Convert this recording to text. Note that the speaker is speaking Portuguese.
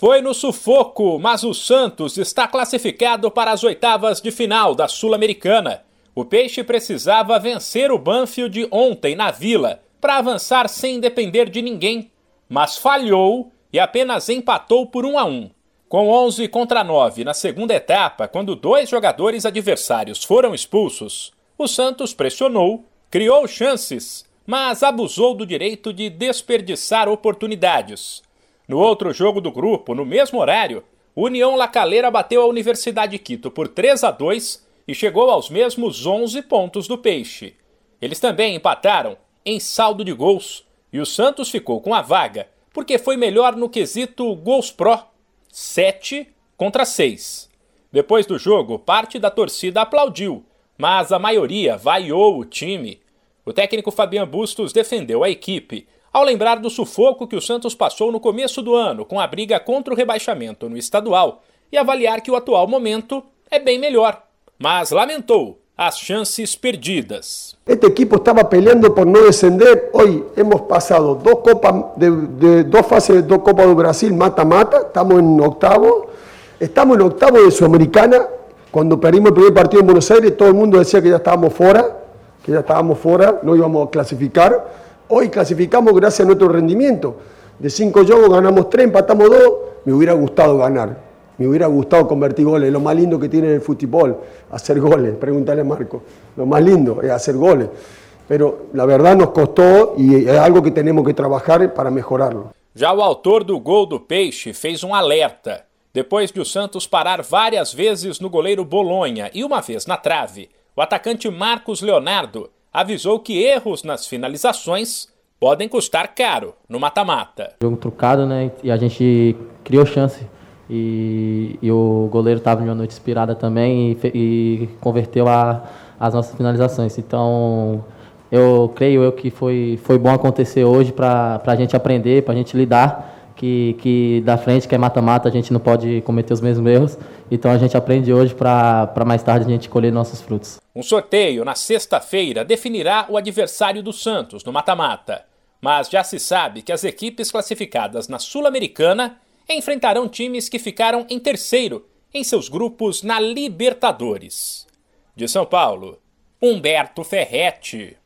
Foi no sufoco, mas o Santos está classificado para as oitavas de final da Sul-Americana. O Peixe precisava vencer o Banfield ontem na Vila para avançar sem depender de ninguém, mas falhou e apenas empatou por 1 a 1. Com 11 contra 9 na segunda etapa, quando dois jogadores adversários foram expulsos, o Santos pressionou, criou chances, mas abusou do direito de desperdiçar oportunidades. No outro jogo do grupo, no mesmo horário, União Lacaleira bateu a Universidade Quito por 3 a 2 e chegou aos mesmos 11 pontos do Peixe. Eles também empataram em saldo de gols e o Santos ficou com a vaga porque foi melhor no quesito gols pró, 7 contra 6. Depois do jogo, parte da torcida aplaudiu, mas a maioria vaiou o time. O técnico Fabian Bustos defendeu a equipe ao lembrar do sufoco que o Santos passou no começo do ano com a briga contra o rebaixamento no estadual e avaliar que o atual momento é bem melhor, mas lamentou as chances perdidas. Este equipo estava peleando por não descender. Hoje hemos passado duas copas de, de dos fases de Copas do Brasil mata-mata. Estamos em octavo. Estamos em octavo de Sudamericana. Quando perdimos o primeiro partido em Buenos Aires, todo mundo dizia que já estávamos fora, que já estávamos fora, não íamos a classificar. Hoy clasificamos gracias a nuestro rendimiento. De cinco juegos ganamos tres, empatamos dos. Me hubiera gustado ganar. Me hubiera gustado convertir goles. Lo más lindo que tiene el fútbol, hacer goles. Pregúntale a Marco. Lo más lindo es hacer goles. Pero la verdad nos costó y es algo que tenemos que trabajar para mejorarlo. Já o autor do gol do Peixe fez um alerta. Depois de o Santos parar várias vezes no goleiro Bolonha e uma vez na trave, o atacante Marcos Leonardo avisou que erros nas finalizações podem custar caro no mata-mata. Jogo trucado, né? E a gente criou chance. E, e o goleiro estava em uma noite inspirada também e, e converteu a, as nossas finalizações. Então, eu creio eu que foi, foi bom acontecer hoje para a gente aprender, para a gente lidar que, que da frente, que é mata-mata, a gente não pode cometer os mesmos erros. Então a gente aprende hoje para mais tarde a gente colher nossos frutos. Um sorteio na sexta-feira definirá o adversário do Santos no mata-mata. Mas já se sabe que as equipes classificadas na Sul-Americana enfrentarão times que ficaram em terceiro em seus grupos na Libertadores. De São Paulo, Humberto Ferretti.